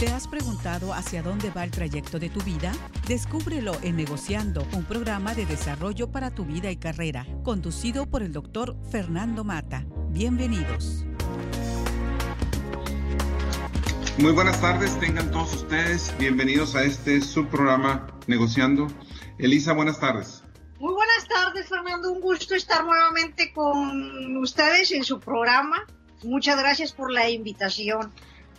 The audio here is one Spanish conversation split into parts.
¿Te has preguntado hacia dónde va el trayecto de tu vida? Descúbrelo en Negociando, un programa de desarrollo para tu vida y carrera, conducido por el doctor Fernando Mata. Bienvenidos. Muy buenas tardes, tengan todos ustedes bienvenidos a este subprograma Negociando. Elisa, buenas tardes. Muy buenas tardes, Fernando. Un gusto estar nuevamente con ustedes en su programa. Muchas gracias por la invitación.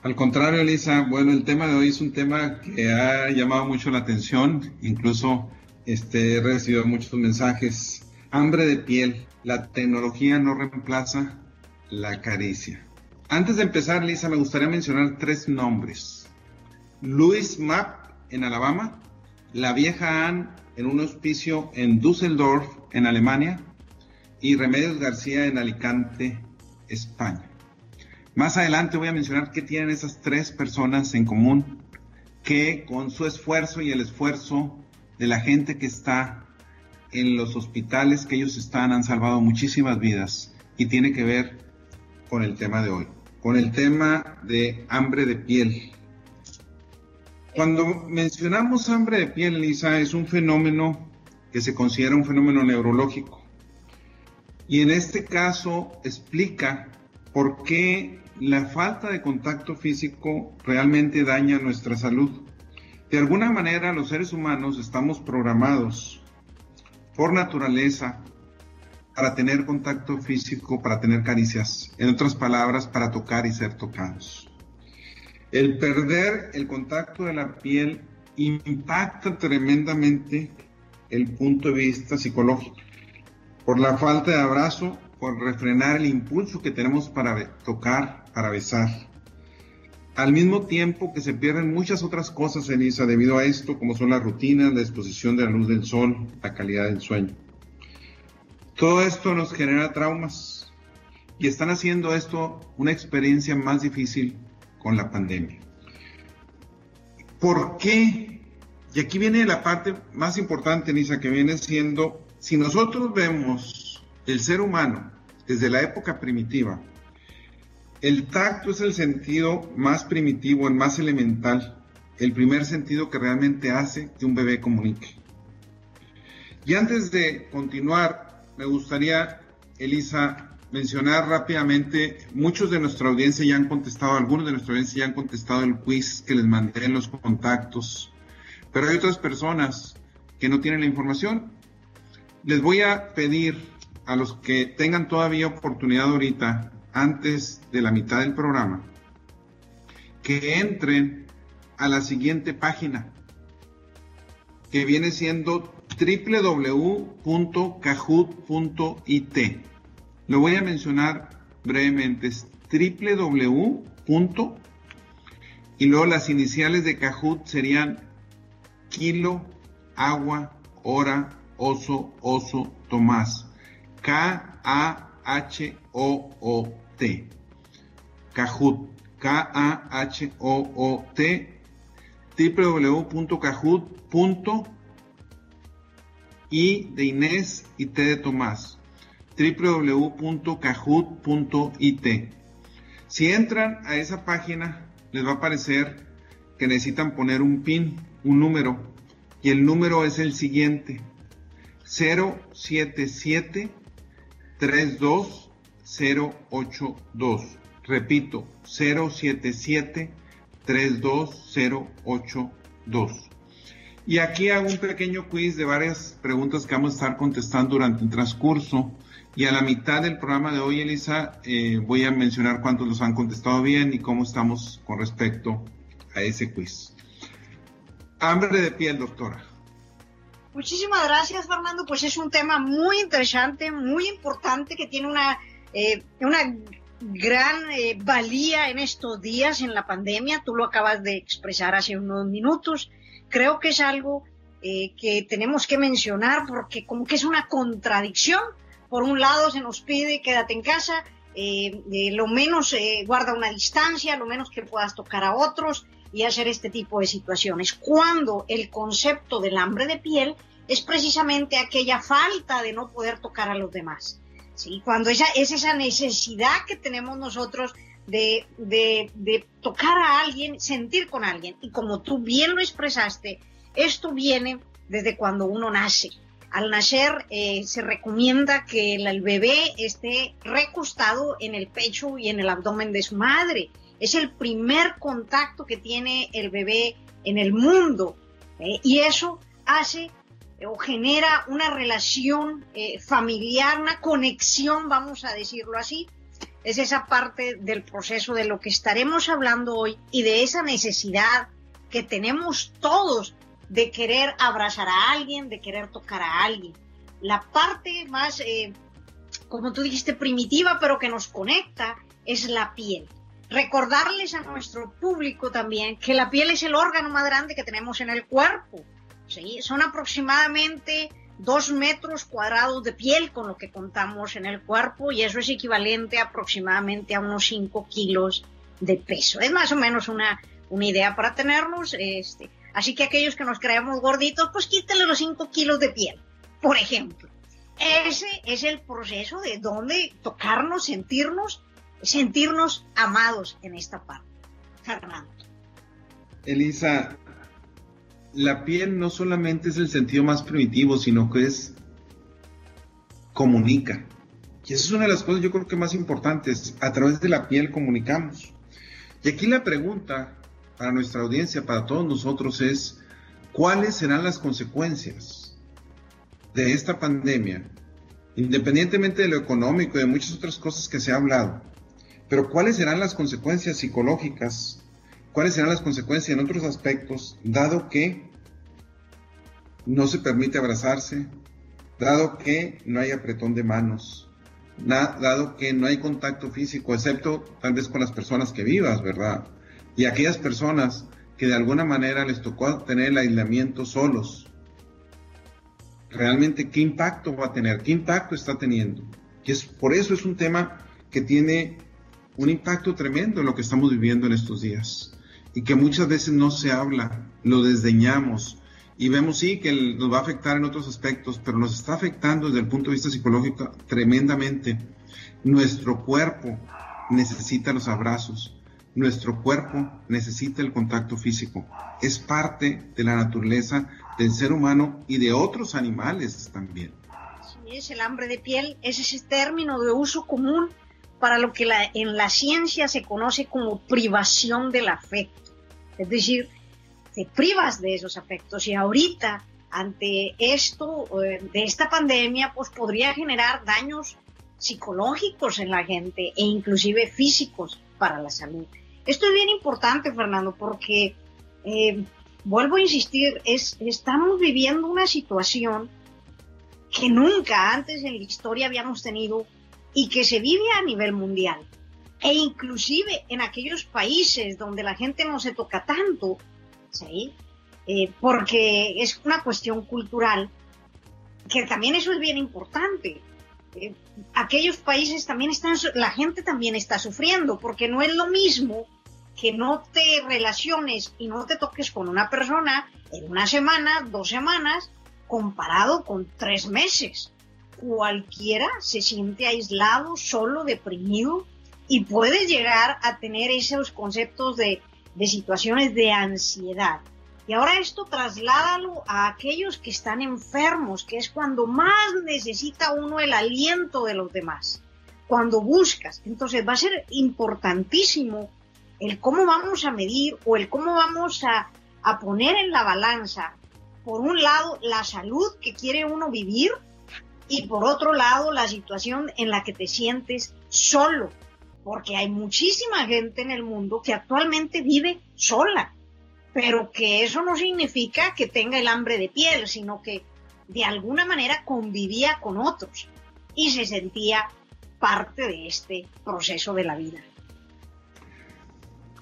Al contrario, Elisa, bueno, el tema de hoy es un tema que ha llamado mucho la atención, incluso este, he recibido muchos mensajes. Hambre de piel, la tecnología no reemplaza la caricia. Antes de empezar, Elisa, me gustaría mencionar tres nombres. Louis Mapp en Alabama, la vieja Ann en un hospicio en Düsseldorf, en Alemania, y Remedios García en Alicante, España. Más adelante voy a mencionar qué tienen esas tres personas en común que con su esfuerzo y el esfuerzo de la gente que está en los hospitales que ellos están han salvado muchísimas vidas y tiene que ver con el tema de hoy, con el tema de hambre de piel. Cuando mencionamos hambre de piel, Lisa, es un fenómeno que se considera un fenómeno neurológico. Y en este caso explica por qué la falta de contacto físico realmente daña nuestra salud. De alguna manera los seres humanos estamos programados por naturaleza para tener contacto físico, para tener caricias, en otras palabras, para tocar y ser tocados. El perder el contacto de la piel impacta tremendamente el punto de vista psicológico. Por la falta de abrazo, por refrenar el impulso que tenemos para tocar, para besar. Al mismo tiempo que se pierden muchas otras cosas, Elisa, debido a esto, como son las rutinas, la exposición de la luz del sol, la calidad del sueño. Todo esto nos genera traumas y están haciendo esto una experiencia más difícil con la pandemia. ¿Por qué? Y aquí viene la parte más importante, Elisa, que viene siendo, si nosotros vemos el ser humano desde la época primitiva, el tacto es el sentido más primitivo, el más elemental, el primer sentido que realmente hace que un bebé comunique. Y antes de continuar, me gustaría, Elisa, mencionar rápidamente, muchos de nuestra audiencia ya han contestado, algunos de nuestra audiencia ya han contestado el quiz que les mandé en los contactos, pero hay otras personas que no tienen la información. Les voy a pedir a los que tengan todavía oportunidad ahorita antes de la mitad del programa, que entren a la siguiente página, que viene siendo www.cajut.it. Lo voy a mencionar brevemente, es www. y luego las iniciales de Cajut serían kilo, agua, hora, oso, oso, Tomás. K-A-H-O-O-T. Kahoot, K-A-H-O-O-T, www.kahoot.i de Inés y T de Tomás, www.kahoot.it. Si entran a esa página, les va a aparecer que necesitan poner un PIN, un número, y el número es el siguiente, 077 32082. Repito, 077-32082. Y aquí hago un pequeño quiz de varias preguntas que vamos a estar contestando durante el transcurso. Y a la mitad del programa de hoy, Elisa, eh, voy a mencionar cuántos los han contestado bien y cómo estamos con respecto a ese quiz. Hambre de piel, doctora. Muchísimas gracias, Fernando. Pues es un tema muy interesante, muy importante, que tiene una, eh, una gran eh, valía en estos días, en la pandemia. Tú lo acabas de expresar hace unos minutos. Creo que es algo eh, que tenemos que mencionar porque como que es una contradicción. Por un lado se nos pide quédate en casa, lo menos guarda una distancia, lo menos que puedas tocar a otros y hacer este tipo de situaciones. Cuando el concepto del hambre de piel es precisamente aquella falta de no poder tocar a los demás. ¿sí? Cuando esa, es esa necesidad que tenemos nosotros de, de, tocar a alguien, sentir con alguien. Y como tú bien lo expresaste, esto viene desde cuando uno nace. Al nacer eh, se recomienda que el, bebé esté recostado en el pecho y en el abdomen de su madre. Es el primer contacto que tiene el bebé en el mundo. Eh, y eso hace o genera una relación eh, familiar, una conexión, vamos a decirlo así. Es esa parte del proceso de lo que estaremos hablando hoy y de esa necesidad que tenemos todos de querer abrazar a alguien, de querer tocar a alguien. La parte más, eh, como tú dijiste, primitiva, pero que nos conecta, es la piel. Recordarles a nuestro público también que la piel es el órgano más grande que tenemos en el cuerpo. Son aproximadamente dos metros cuadrados de piel con lo que contamos en el cuerpo y eso es equivalente aproximadamente a unos 5 kilos de peso. Es más o menos una, una idea para tenernos. Este, así que aquellos que nos creemos gorditos, pues quítenle los 5 kilos de piel, por ejemplo. Ese es el proceso de donde tocarnos, sentirnos, sentirnos amados en esta parte. Fernando. Elisa, la piel no solamente es el sentido más primitivo, sino que es comunica. Y esa es una de las cosas yo creo que más importantes. A través de la piel comunicamos. Y aquí la pregunta para nuestra audiencia, para todos nosotros es, ¿cuáles serán las consecuencias de esta pandemia? Independientemente de lo económico y de muchas otras cosas que se ha hablado. Pero ¿cuáles serán las consecuencias psicológicas cuáles serán las consecuencias en otros aspectos, dado que no se permite abrazarse, dado que no hay apretón de manos, dado que no hay contacto físico, excepto tal vez con las personas que vivas, ¿verdad? Y aquellas personas que de alguna manera les tocó tener el aislamiento solos, realmente qué impacto va a tener, qué impacto está teniendo. Y es, por eso es un tema que tiene un impacto tremendo en lo que estamos viviendo en estos días y que muchas veces no se habla, lo desdeñamos y vemos sí que nos va a afectar en otros aspectos, pero nos está afectando desde el punto de vista psicológico tremendamente. Nuestro cuerpo necesita los abrazos, nuestro cuerpo necesita el contacto físico. Es parte de la naturaleza del ser humano y de otros animales también. Sí, es el hambre de piel, es ese término de uso común para lo que en la ciencia se conoce como privación del afecto. Es decir, te privas de esos afectos y ahorita ante esto, eh, de esta pandemia, pues podría generar daños psicológicos en la gente e inclusive físicos para la salud. Esto es bien importante, Fernando, porque, eh, vuelvo a insistir, es, estamos viviendo una situación que nunca antes en la historia habíamos tenido y que se vive a nivel mundial e inclusive en aquellos países donde la gente no se toca tanto, ¿sí? Eh, porque es una cuestión cultural, que también eso es bien importante. Eh, aquellos países también están, la gente también está sufriendo, porque no es lo mismo que no te relaciones y no te toques con una persona en una semana, dos semanas, comparado con tres meses. Cualquiera se siente aislado, solo, deprimido, y puede llegar a tener esos conceptos de, situaciones de ansiedad. Y ahora esto trasládalo a aquellos que están enfermos, que es cuando más necesita uno el aliento de los demás, cuando buscas. Entonces va a ser importantísimo el cómo vamos a medir o el cómo vamos a, a poner en la balanza, por un lado, la salud que quiere uno vivir y por otro lado, la situación en la que te sientes solo, porque hay muchísima gente en el mundo que actualmente vive sola, pero que eso no significa que tenga el hambre de piel, sino que de alguna manera convivía con otros y se sentía parte de este proceso de la vida.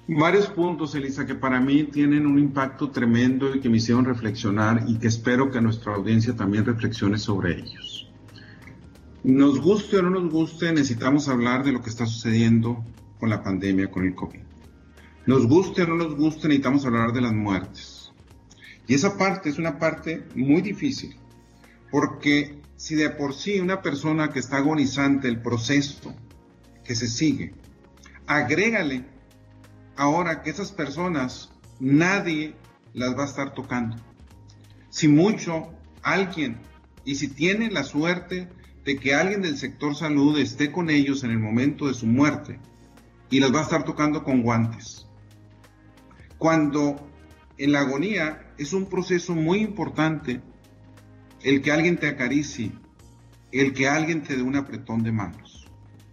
Varios puntos, Elisa, que para mí tienen un impacto tremendo y que me hicieron reflexionar y que espero que nuestra audiencia también reflexione sobre ellos. Nos guste o no nos guste, necesitamos hablar de lo que está sucediendo con la pandemia, con el COVID. Nos guste o no nos guste, necesitamos hablar de las muertes. Y esa parte es una parte muy difícil, porque si de por sí una persona que está agonizante, el proceso que se sigue, agrégale ahora que esas personas nadie las va a estar tocando. Si mucho, alguien, y si tienen la suerte de que alguien del sector salud esté con ellos en el momento de su muerte, y las va a estar tocando con guantes. Cuando en la agonía es un proceso muy importante el que alguien te acaricie, el que alguien te dé un apretón de manos.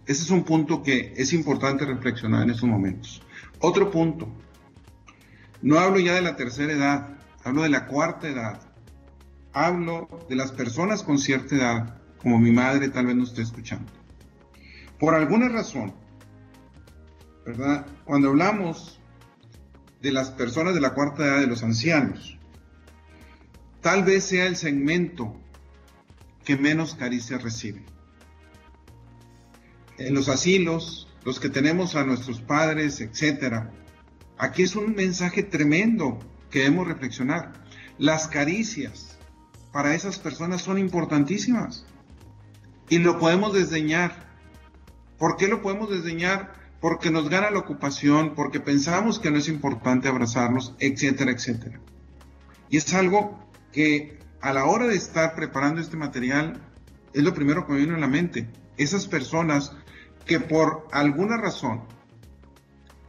Ese es un punto que es importante reflexionar en estos momentos. Otro punto, no hablo ya de la tercera edad, hablo de la cuarta edad, hablo de las personas con cierta edad, como mi madre tal vez no esté escuchando. Por alguna razón, ¿verdad? Cuando hablamos de las personas de la cuarta edad, de los ancianos, tal vez sea el segmento que menos caricia recibe. En los asilos, los que tenemos a nuestros padres, etcétera, aquí es un mensaje tremendo que debemos reflexionar. Las caricias para esas personas son importantísimas y lo podemos desdeñar. ¿Por qué lo podemos desdeñar? Porque nos gana la ocupación, porque pensamos que no es importante abrazarnos, etcétera, etcétera. Y es algo que a la hora de estar preparando este material es lo primero que me viene a la mente. Esas personas que por alguna razón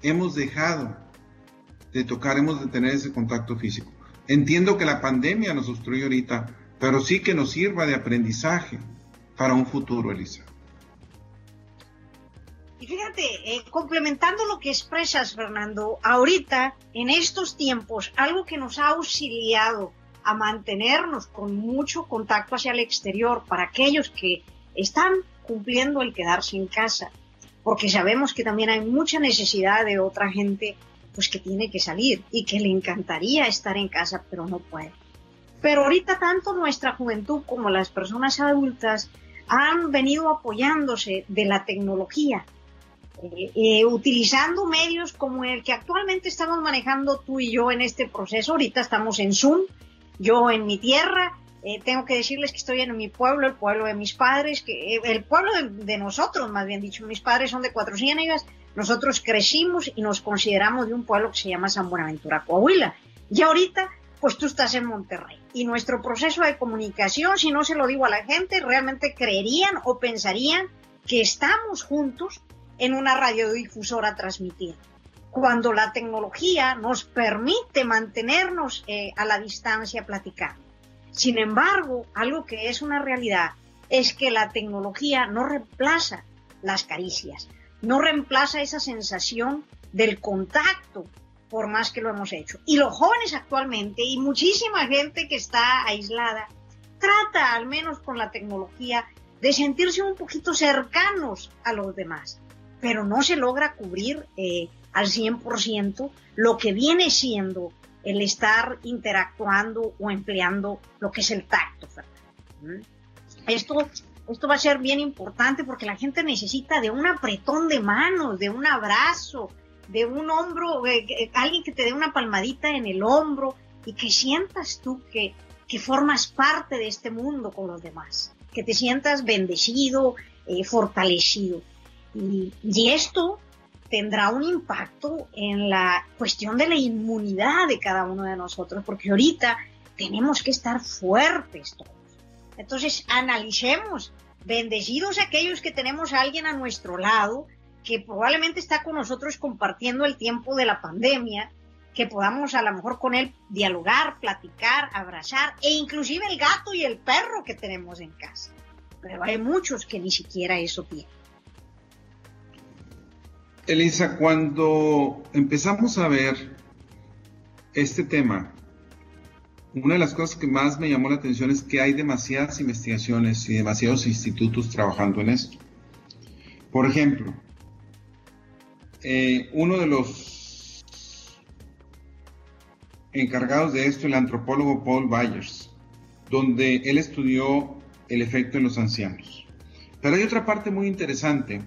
hemos dejado de tocar, hemos de tener ese contacto físico. Entiendo que la pandemia nos obstruye ahorita, pero sí que nos sirva de aprendizaje para un futuro, Elisa. Y fíjate, eh, complementando lo que expresas, Fernando, ahorita, en estos tiempos, algo que nos ha auxiliado a mantenernos con mucho contacto hacia el exterior para aquellos que están cumpliendo el quedarse en casa, porque sabemos que también hay mucha necesidad de otra gente pues que tiene que salir y que le encantaría estar en casa, pero no puede. Pero ahorita tanto nuestra juventud como las personas adultas han venido apoyándose de la tecnología, eh, eh, utilizando medios como el que actualmente estamos manejando tú y yo en este proceso. Ahorita estamos en Zoom, yo en mi tierra, eh, tengo que decirles que estoy en mi pueblo, el pueblo de mis padres, que, eh, el pueblo de, nosotros, más bien dicho, mis padres son de Cuatro Ciénegas, nosotros crecimos y nos consideramos de un pueblo que se llama San Buenaventura, Coahuila. Y ahorita, pues tú estás en Monterrey. Y nuestro proceso de comunicación, si no se lo digo a la gente, realmente creerían o pensarían que estamos juntos en una radiodifusora transmitiendo cuando la tecnología nos permite mantenernos eh, a la distancia platicando. Sin embargo, algo que es una realidad es que la tecnología no reemplaza las caricias, no reemplaza esa sensación del contacto, por más que lo hemos hecho. Y los jóvenes actualmente, y muchísima gente que está aislada, trata, al menos con la tecnología, de sentirse un poquito cercanos a los demás, pero no se logra cubrir eh, al 100% lo que viene siendo el estar interactuando o empleando lo que es el tacto. ¿Mm? Esto, esto va a ser bien importante porque la gente necesita de un apretón de manos, de un abrazo, de un hombro, alguien que te dé una palmadita en el hombro y que sientas tú que, que formas parte de este mundo con los demás, que te sientas bendecido, eh, fortalecido. Y, y esto tendrá un impacto en la cuestión de la inmunidad de cada uno de nosotros, porque ahorita tenemos que estar fuertes todos. Entonces, analicemos, bendecidos aquellos que tenemos a alguien a nuestro lado, que probablemente está con nosotros compartiendo el tiempo de la pandemia, que podamos a lo mejor con él dialogar, platicar, abrazar, e inclusive el gato y el perro que tenemos en casa. Pero hay muchos que ni siquiera eso tienen. Elisa, cuando empezamos a ver este tema, una de las cosas que más me llamó la atención es que hay demasiadas investigaciones y demasiados institutos trabajando en esto. Por ejemplo, eh, uno de los encargados de esto, el antropólogo Paul Byers, donde él estudió el efecto en los ancianos. Pero hay otra parte muy interesante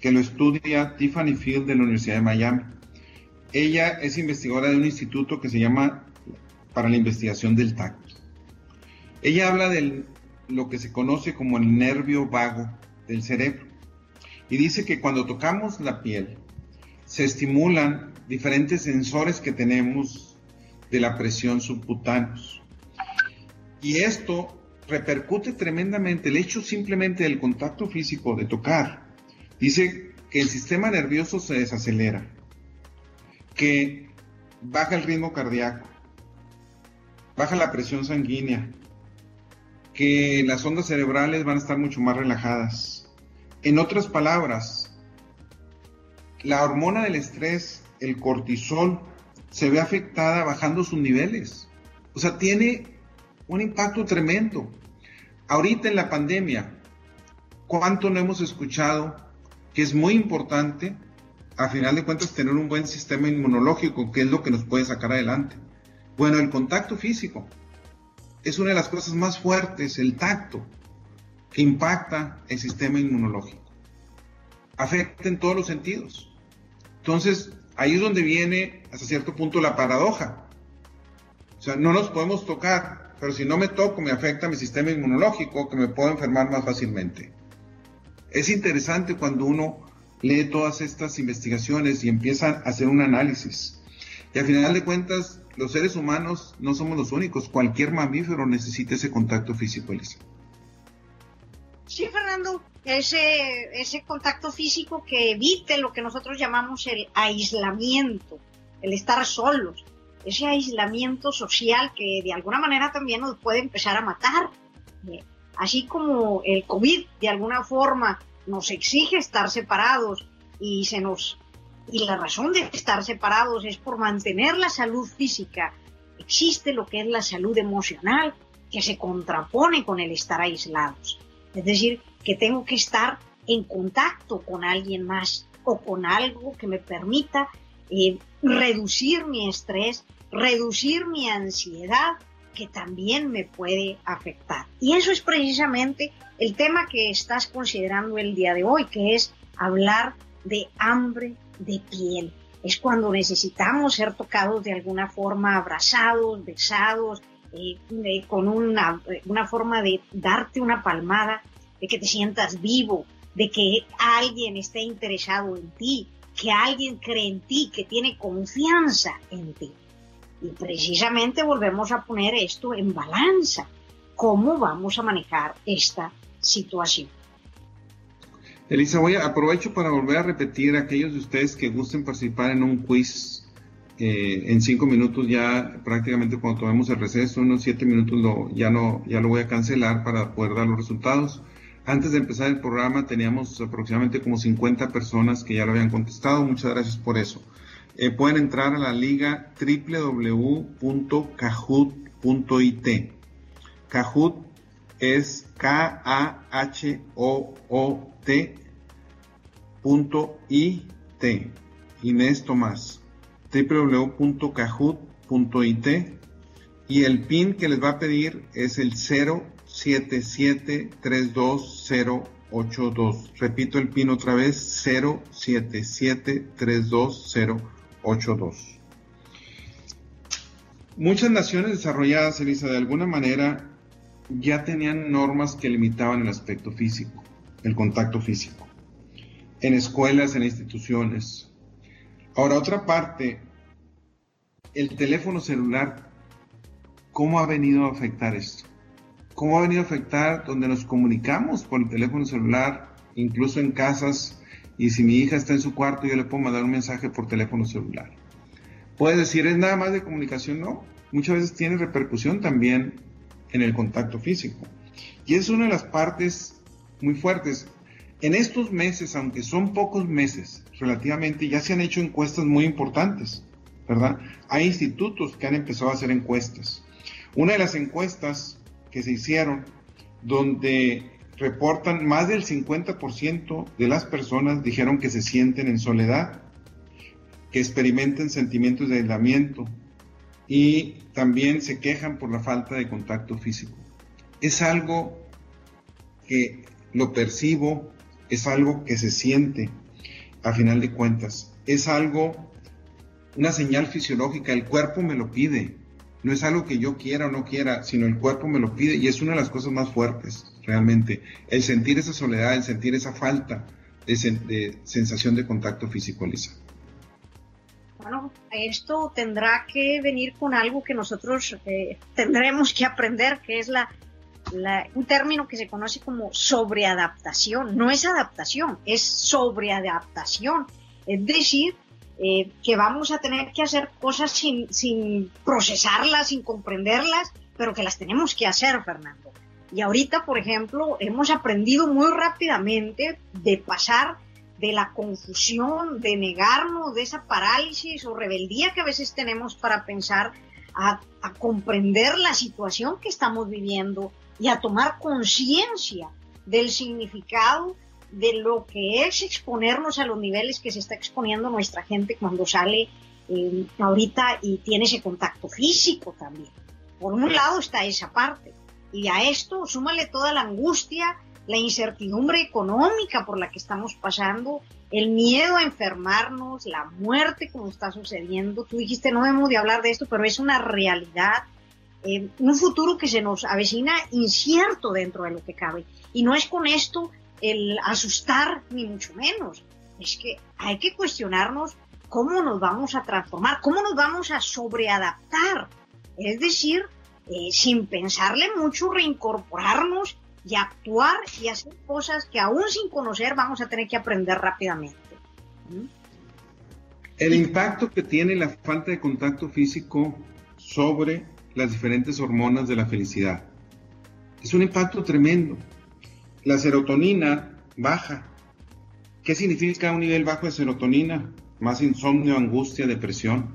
que lo estudia Tiffany Field de la Universidad de Miami. Ella es investigadora de un instituto que se llama para la investigación del tacto. Ella habla de lo que se conoce como el nervio vago del cerebro y dice que cuando tocamos la piel, se estimulan diferentes sensores que tenemos de la presión subcutáneos. Y esto repercute tremendamente, el hecho simplemente del contacto físico, de tocar, dice que el sistema nervioso se desacelera, que baja el ritmo cardíaco, baja la presión sanguínea, que las ondas cerebrales van a estar mucho más relajadas. En otras palabras, la hormona del estrés, el cortisol, se ve afectada bajando sus niveles. O sea, tiene un impacto tremendo. Ahorita en la pandemia, ¿cuánto no hemos escuchado que es muy importante, a final de cuentas, tener un buen sistema inmunológico, que es lo que nos puede sacar adelante? Bueno, el contacto físico es una de las cosas más fuertes, el tacto, que impacta el sistema inmunológico. Afecta en todos los sentidos. Entonces, ahí es donde viene hasta cierto punto la paradoja. O sea, no nos podemos tocar, pero si no me toco me afecta mi sistema inmunológico, que me puedo enfermar más fácilmente. Es interesante cuando uno lee todas estas investigaciones y empieza a hacer un análisis. Y al final de cuentas, los seres humanos no somos los únicos. Cualquier mamífero necesita ese contacto físico, Elisa. Sí, Fernando, ese, ese contacto físico que evite lo que nosotros llamamos el aislamiento, el estar solos, ese aislamiento social que de alguna manera también nos puede empezar a matar. Eh, así como el COVID de alguna forma nos exige estar separados y se nos y la razón de estar separados es por mantener la salud física. Existe lo que es la salud emocional que se contrapone con el estar aislados. Es decir, que tengo que estar en contacto con alguien más o con algo que me permita eh, reducir mi estrés, reducir mi ansiedad, que también me puede afectar. Y eso es precisamente el tema que estás considerando el día de hoy, que es hablar de hambre de piel. Es cuando necesitamos ser tocados de alguna forma, abrazados, besados, eh, con una, una forma de darte una palmada, de que te sientas vivo, de que alguien esté interesado en ti, que alguien cree en ti, que tiene confianza en ti. Y precisamente volvemos a poner esto en balanza. ¿Cómo vamos a manejar esta situación? Elisa, voy a aprovecho para volver a repetir a aquellos de ustedes que gusten participar en un quiz eh, en cinco minutos ya prácticamente cuando tomemos el receso, unos siete minutos lo, ya, no, ya lo voy a cancelar para poder dar los resultados. Antes de empezar el programa teníamos aproximadamente como 50 personas que ya lo habían contestado. Muchas gracias por eso. Eh, pueden entrar a la liga www.kahoot.it. Kahoot es K-A-H-O-O-T.it. Inés Tomás. www.kahoot.it. Y el PIN que les va a pedir es el 077328082. Repito el PIN otra vez, 077328082. Muchas naciones desarrolladas, Elisa, de alguna manera ya tenían normas que limitaban el aspecto físico, el contacto físico, en escuelas, en instituciones. Ahora, otra parte, el teléfono celular, ¿cómo ha venido a afectar esto? ¿Cómo ha venido a afectar donde nos comunicamos por el teléfono celular, incluso en casas? Y si mi hija está en su cuarto, yo le puedo mandar un mensaje por teléfono celular. Puedes decir, es nada más de comunicación, no. Muchas veces tiene repercusión también en el contacto físico. Y es una de las partes muy fuertes. En estos meses, aunque son pocos meses relativamente, ya se han hecho encuestas muy importantes, ¿verdad? Hay institutos que han empezado a hacer encuestas. Una de las encuestas que se hicieron, donde reportan más del 50% de las personas dijeron que se sienten en soledad, que experimenten sentimientos de aislamiento, y también se quejan por la falta de contacto físico. Es algo que lo percibo, es algo que se siente a final de cuentas, es algo, una señal fisiológica, el cuerpo me lo pide, no es algo que yo quiera o no quiera, sino el cuerpo me lo pide y es una de las cosas más fuertes, realmente, el sentir esa soledad, el sentir esa falta de, sensación de contacto físico, Lisa. Bueno, esto tendrá que venir con algo que nosotros eh, tendremos que aprender, que es la, un término que se conoce como sobreadaptación. No es adaptación, es sobreadaptación. Es decir, eh, que vamos a tener que hacer cosas sin, sin procesarlas, sin comprenderlas, pero que las tenemos que hacer, Fernando. Y ahorita, por ejemplo, hemos aprendido muy rápidamente de pasar de la confusión, de negarnos, de esa parálisis o rebeldía que a veces tenemos para pensar, a, comprender la situación que estamos viviendo y a tomar conciencia del significado de lo que es exponernos a los niveles que se está exponiendo nuestra gente cuando sale eh, ahorita y tiene ese contacto físico también. Por un lado está esa parte. Y a esto súmale toda la angustia, la incertidumbre económica por la que estamos pasando, el miedo a enfermarnos, la muerte como está sucediendo. Tú dijiste, no debemos de hablar de esto, pero es una realidad, eh, un futuro que se nos avecina incierto dentro de lo que cabe. Y no es con esto el asustar, ni mucho menos. Es que hay que cuestionarnos cómo nos vamos a transformar, cómo nos vamos a sobreadaptar. Es decir, eh, sin pensarle mucho, reincorporarnos y actuar y hacer cosas que aún sin conocer vamos a tener que aprender rápidamente. ¿Mm? El impacto que tiene la falta de contacto físico sobre las diferentes hormonas de la felicidad es un impacto tremendo. La serotonina baja. ¿Qué significa un nivel bajo de serotonina? Más insomnio, angustia, depresión.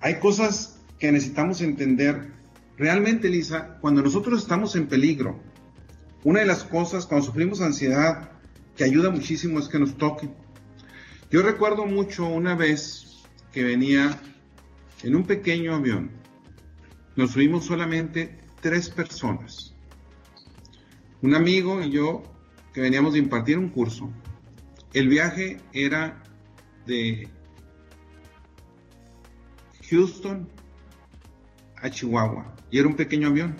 Hay cosas que necesitamos entender. Realmente, Lisa, cuando nosotros estamos en peligro, una de las cosas cuando sufrimos ansiedad que ayuda muchísimo es que nos toque. Yo recuerdo mucho una vez que venía en un pequeño avión. Nos subimos solamente tres personas. Un amigo y yo que veníamos de impartir un curso. El viaje era de Houston a Chihuahua y era un pequeño avión.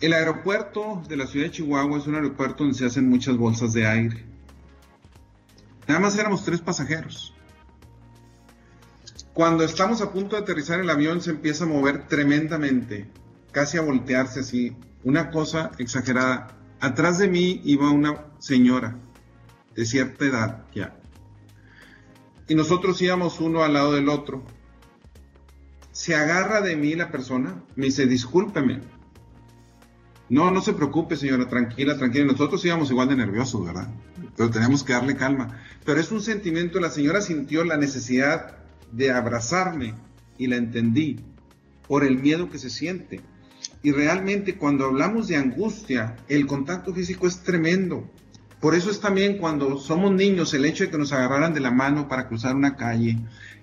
El aeropuerto de la ciudad de Chihuahua es un aeropuerto donde se hacen muchas bolsas de aire. Nada más éramos tres pasajeros. Cuando estamos a punto de aterrizar el avión se empieza a mover tremendamente, casi a voltearse así, una cosa exagerada. Atrás de mí iba una señora de cierta edad ya. Y nosotros íbamos uno al lado del otro. Se agarra de mí la persona, me dice, discúlpeme, no, no se preocupe, señora, tranquila, tranquila. Nosotros íbamos igual de nerviosos, ¿verdad? Pero tenemos que darle calma. Pero es un sentimiento, la señora sintió la necesidad de abrazarme y la entendí por el miedo que se siente. Y realmente cuando hablamos de angustia, el contacto físico es tremendo. Por eso es también cuando somos niños el hecho de que nos agarraran de la mano para cruzar una calle,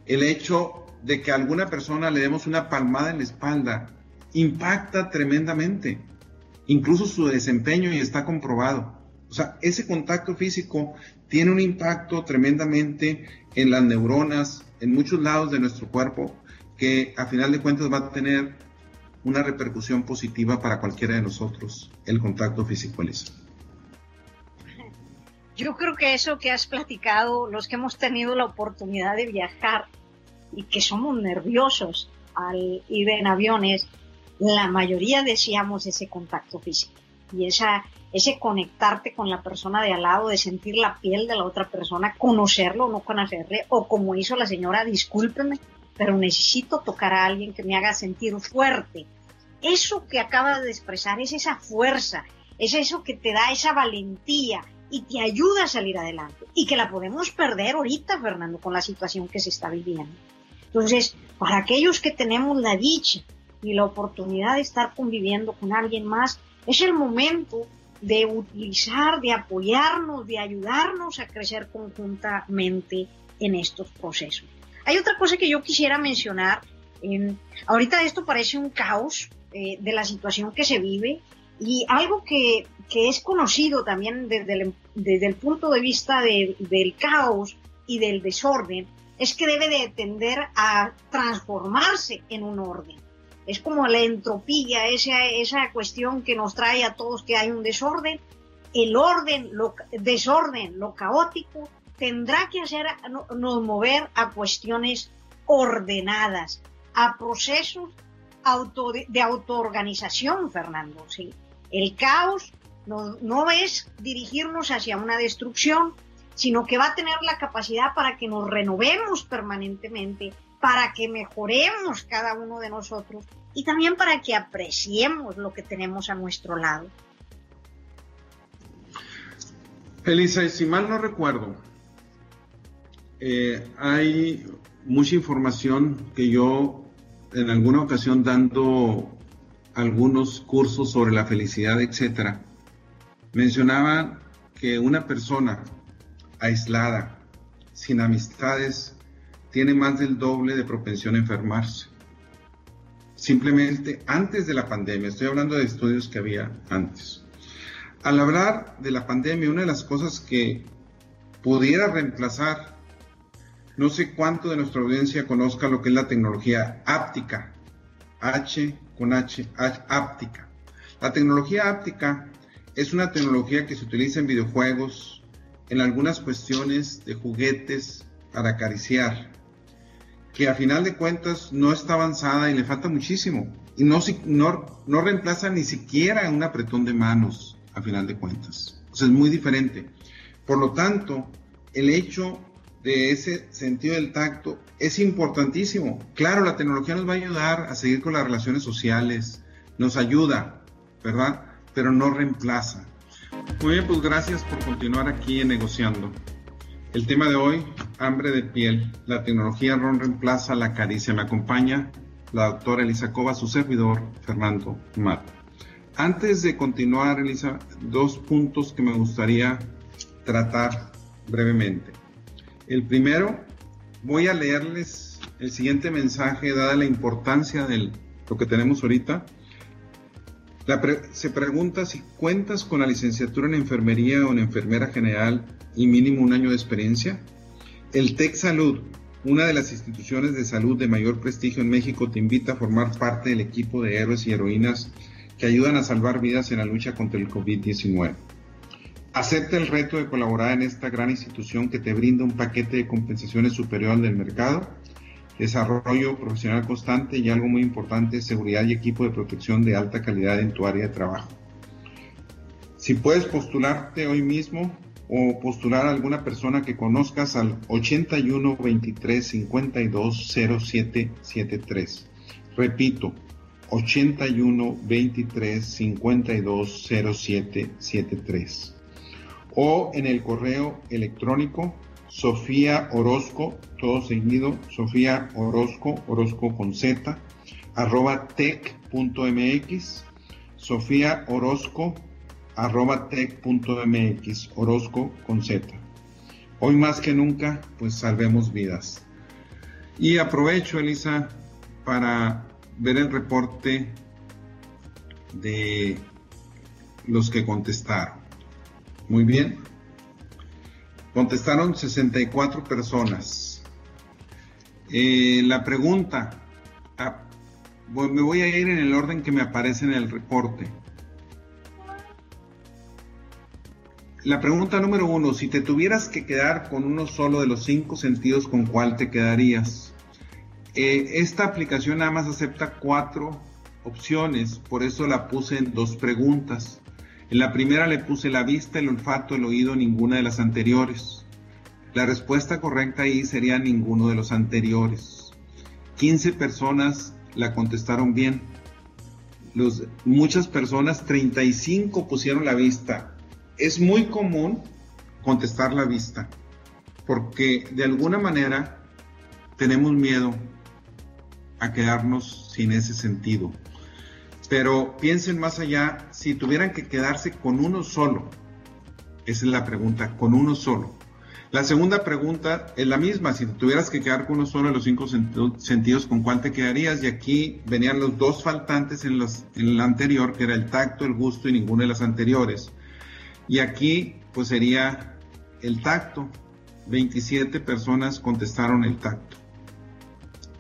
el hecho de que a alguna persona le demos una palmada en la espalda, impacta tremendamente incluso su desempeño y está comprobado. O sea, ese contacto físico tiene un impacto tremendamente en las neuronas, en muchos lados de nuestro cuerpo, que a final de cuentas va a tener una repercusión positiva para cualquiera de nosotros, el contacto físico, Elisa. Yo creo que eso que has platicado, los que hemos tenido la oportunidad de viajar y que somos nerviosos al ir en aviones, la mayoría deseamos ese contacto físico y esa, ese conectarte con la persona de al lado, de sentir la piel de la otra persona, conocerlo o no conocerle, o como hizo la señora, discúlpeme, pero necesito tocar a alguien que me haga sentir fuerte. Eso que acaba de expresar es esa fuerza, es eso que te da esa valentía y te ayuda a salir adelante. Y que la podemos perder ahorita, Fernando, con la situación que se está viviendo. Entonces, para aquellos que tenemos la dicha y la oportunidad de estar conviviendo con alguien más, es el momento de utilizar, de apoyarnos, de ayudarnos a crecer conjuntamente en estos procesos. Hay otra cosa que yo quisiera mencionar. ahorita esto parece un caos eh, de la situación que se vive y algo que, es conocido también desde el, desde el punto de vista del caos y del desorden es que debe de tender a transformarse en un orden es como la entropía, esa, esa cuestión que nos trae a todos que hay un desorden. El orden, lo, desorden, lo caótico, tendrá que hacer nos mover a cuestiones ordenadas, a procesos de autoorganización, Fernando. ¿sí? El caos no, no es dirigirnos hacia una destrucción, sino que va a tener la capacidad para que nos renovemos permanentemente, para que mejoremos cada uno de nosotros y también para que apreciemos lo que tenemos a nuestro lado. Elisa, si mal no recuerdo, eh, hay mucha información que yo en alguna ocasión dando algunos cursos sobre la felicidad, etcétera, mencionaba que una persona aislada, sin amistades, tiene más del doble de propensión a enfermarse. Simplemente antes de la pandemia, estoy hablando de estudios que había antes. Al hablar de la pandemia, una de las cosas que pudiera reemplazar, no sé cuánto de nuestra audiencia conozca lo que es la tecnología áptica, H con H, H áptica. La tecnología áptica es una tecnología que se utiliza en videojuegos, en algunas cuestiones de juguetes para acariciar, que a final de cuentas no está avanzada y le falta muchísimo. Y no, no, no reemplaza ni siquiera un apretón de manos, a final de cuentas. O es muy diferente. Por lo tanto, el hecho de ese sentido del tacto es importantísimo. Claro, la tecnología nos va a ayudar a seguir con las relaciones sociales, nos ayuda, ¿verdad? Pero no reemplaza. Muy bien, pues gracias por continuar aquí negociando. El tema de hoy, hambre de piel. La tecnología no reemplaza la caricia. Me acompaña la doctora Elisa Cova, su servidor, Fernando Mat. Antes de continuar, Elisa, dos puntos que me gustaría tratar brevemente. El primero, voy a leerles el siguiente mensaje, dada la importancia de lo que tenemos ahorita. se pregunta si cuentas con la licenciatura en enfermería o en enfermera general y mínimo un año de experiencia? El TEC Salud, una de las instituciones de salud de mayor prestigio en México, te invita a formar parte del equipo de héroes y heroínas que ayudan a salvar vidas en la lucha contra el COVID-19. Acepta el reto de colaborar en esta gran institución que te brinda un paquete de compensaciones superior al del mercado, desarrollo profesional constante y algo muy importante, seguridad y equipo de protección de alta calidad en tu área de trabajo. Si puedes postularte hoy mismo, o postular a alguna persona que conozcas al 81 23 52 07 73. Repito, 81 23 52 07 73. O en el correo electrónico Sofía Orozco, todo seguido, Sofía Orozco, Orozco con Z, arroba tech.mx, Sofía Orozco arroba tech.mx, Orozco con Z. Hoy más que nunca, pues salvemos vidas. Y aprovecho, Elisa, para ver el reporte de los que contestaron. Muy bien. Contestaron 64 personas. Eh, la pregunta, ah, me voy a ir en el orden que me aparece en el reporte. La pregunta número uno, si te tuvieras que quedar con uno solo de los cinco sentidos, ¿con cuál te quedarías? Eh, esta aplicación nada más acepta cuatro opciones, por eso la puse en dos preguntas. En la primera le puse la vista, el olfato, el oído, ninguna de las anteriores. La respuesta correcta ahí sería ninguno de los anteriores. 15 personas la contestaron bien. Muchas personas, 35 pusieron la vista, es muy común contestar la vista, porque de alguna manera tenemos miedo a quedarnos sin ese sentido. Pero piensen más allá, si tuvieran que quedarse con uno solo, esa es la pregunta, con uno solo. La segunda pregunta es la misma, si tuvieras que quedar con uno solo de los cinco sentidos, ¿con cuál te quedarías? Y aquí venían los dos faltantes en, los, en el anterior, que era el tacto, el gusto y ninguna de las anteriores. Y aquí pues sería el tacto. 27 personas contestaron el tacto.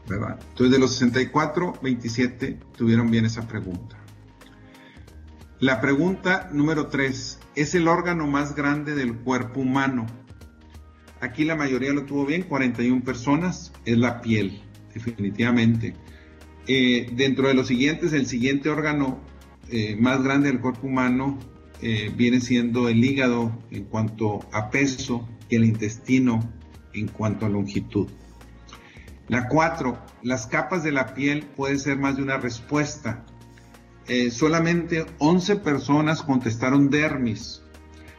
Entonces de los 64, 27 tuvieron bien esa pregunta. La pregunta número 3, ¿es el órgano más grande del cuerpo humano? Aquí la mayoría lo tuvo bien, 41 personas, es la piel, definitivamente. Eh, dentro de los siguientes, el siguiente órgano eh, más grande del cuerpo humano eh, viene siendo el hígado en cuanto a peso y el intestino en cuanto a longitud. La cuatro, las capas de la piel puede ser más de una respuesta. solamente 11 personas contestaron dermis,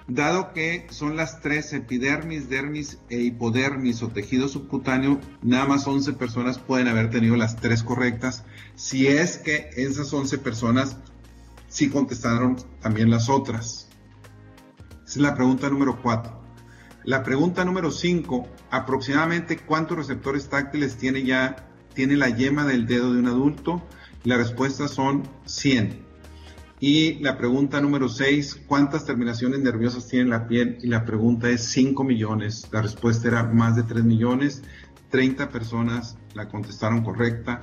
Dado que son las tres epidermis, dermis e hipodermis o tejido subcutáneo, nada más 11 personas pueden haber tenido las tres correctas. Si es que esas 11 personas sí contestaron también las otras. Esa es la pregunta número 4. La pregunta número 5, aproximadamente cuántos receptores táctiles tiene ya tiene la yema del dedo de un adulto. La respuesta son 100. Y la pregunta número 6, ¿cuántas terminaciones nerviosas tiene la piel? Y la pregunta es 5 millones. La respuesta era más de 3 millones. 30 personas la contestaron correcta.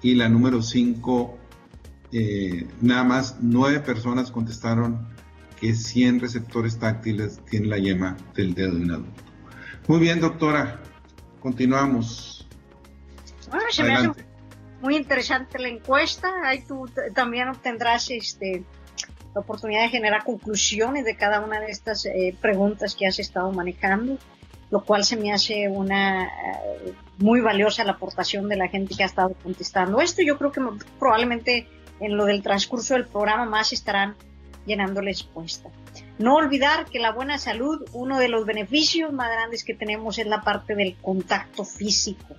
Y la número 5, eh, nada más 9 personas contestaron que 100 receptores táctiles tiene la yema del dedo de un adulto. Muy bien, doctora. Continuamos. Bueno, muy interesante la encuesta. Ahí tú también obtendrás este, la oportunidad de generar conclusiones de cada una de estas eh, preguntas que has estado manejando, lo cual se me hace una eh, muy valiosa la aportación de la gente que ha estado contestando esto. Yo creo que probablemente en lo del transcurso del programa más estarán llenando la respuesta. No olvidar que la buena salud, uno de los beneficios más grandes que tenemos es la parte del contacto físico.